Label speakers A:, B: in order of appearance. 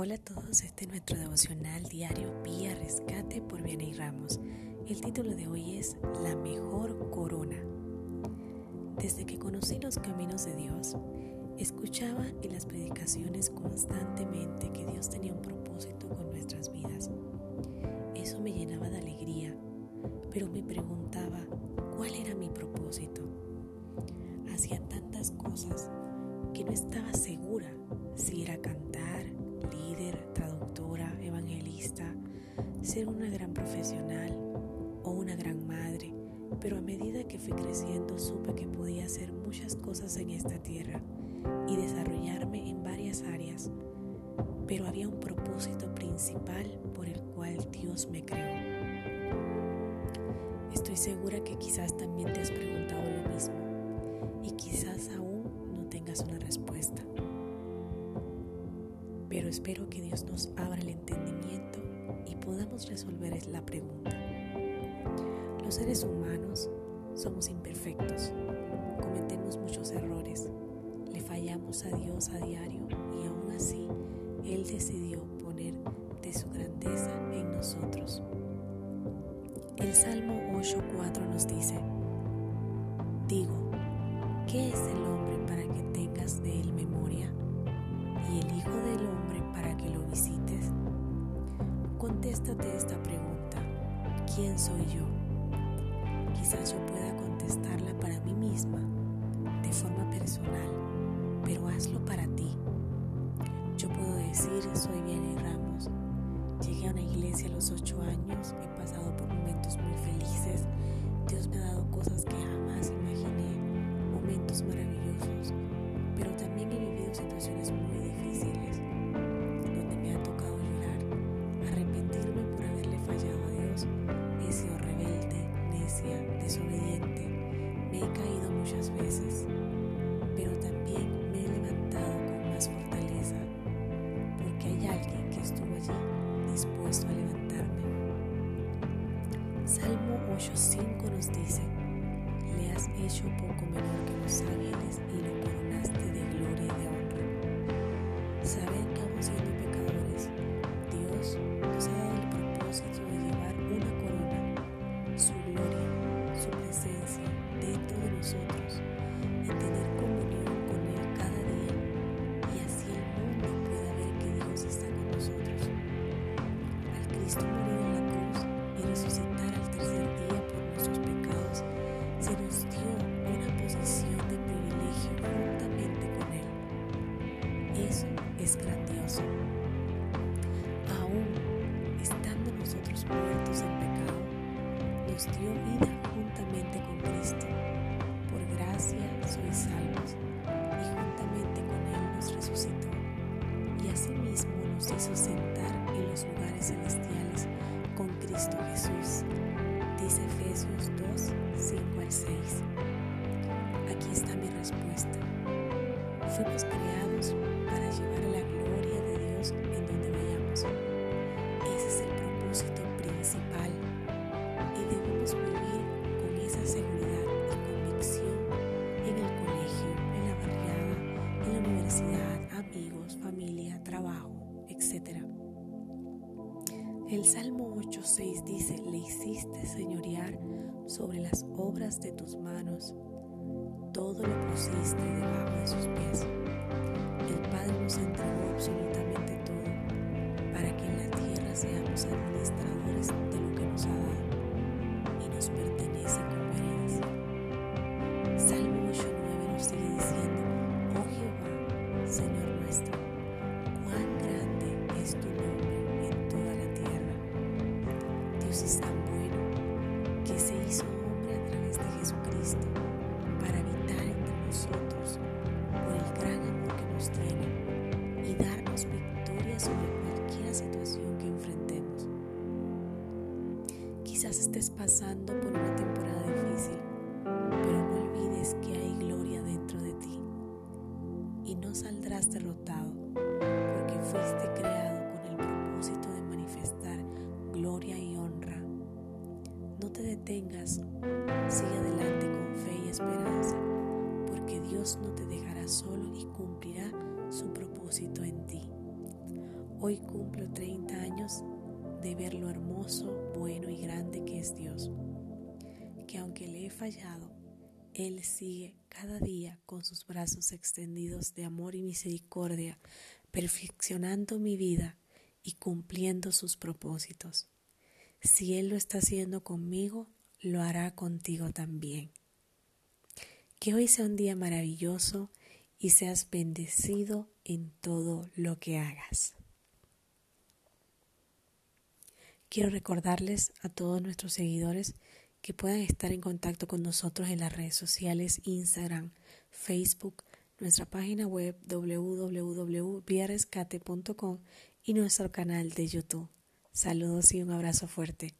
A: Hola a todos, este es nuestro devocional diario Vía Rescate por Vianey Ramos. El título de hoy es La mejor corona. Desde que conocí los caminos de Dios, escuchaba en las predicaciones constantemente que Dios tenía un propósito con nuestras vidas. Eso me llenaba de alegría, pero me preguntaba cuál era mi propósito. Hacía tantas cosas que no estaba segura ser una gran profesional o una gran madre, pero a medida que fui creciendo supe que podía hacer muchas cosas en esta tierra y desarrollarme en varias áreas, pero había un propósito principal por el cual Dios me creó. Estoy segura que quizás también te has preguntado lo mismo y quizás aún no tengas una respuesta pero espero que Dios nos abra el entendimiento resolver la pregunta. Los seres humanos somos imperfectos, cometemos muchos errores, le fallamos a Dios a diario y aún así Él decidió poner de su grandeza en nosotros. El Salmo 8.4 nos dice, digo, Contéstate esta pregunta. ¿Quién soy yo? Quizás yo pueda contestarla para mí misma, de forma personal, pero hazlo para ti. Yo puedo decir, soy Vianney Ramos. Llegué a una iglesia a los ocho años, he pasado por momentos muy felices. Dios me ha dado cosas que jamás imaginé, momentos maravillosos, pero también he vivido situaciones muy a levantarme. Salmo 8.5 nos dice, le has hecho poco menor que los ángeles y lo coronaste de gloria y de honra. Saben que aún siendo pecadores, Dios nos ha dado el es grandioso. Aún estando nosotros muertos en pecado, nos dio vida juntamente con Cristo. Por gracia sois salvos y juntamente con Él nos resucitó y asimismo nos hizo sentar en los lugares celestiales con Cristo Jesús. Dice Efesios 2, 5 al 6. Aquí está mi respuesta. Fuimos creados para llevar la gloria de Dios en donde vayamos. Ese es el propósito principal y debemos vivir con esa seguridad y convicción en el colegio, en la barriada, en la universidad, amigos, familia, trabajo, etc. El Salmo 8.6 dice, le hiciste señorear sobre las obras de tus manos, todo lo pusiste debajo de sus pies. El Padre nos entregó absolutamente todo para que en la tierra seamos administradores de lo que nos ha dado y nos pertenece como herencia. Salmo 8.9 nos sigue diciendo, oh Jehová, Señor nuestro, cuán grande es tu nombre es tan bueno Quizás estés pasando por una temporada difícil, pero no olvides que hay gloria dentro de ti y no saldrás derrotado porque fuiste creado con el propósito de manifestar gloria y no te detengas, sigue adelante con fe y esperanza, porque Dios no te dejará solo y cumplirá su propósito en ti. Hoy cumplo 30 años de ver lo hermoso, bueno y grande que es Dios. Que aunque le he fallado, Él sigue cada día con sus brazos extendidos de amor y misericordia, perfeccionando mi vida y cumpliendo sus propósitos. Si Él lo está haciendo conmigo, lo hará contigo también. Que hoy sea un día maravilloso y seas bendecido en todo lo que hagas. Quiero recordarles a todos nuestros seguidores que puedan estar en contacto con nosotros en las redes sociales, Instagram, Facebook, nuestra página web www.viarescate.com y nuestro canal de YouTube. Saludos y un abrazo fuerte.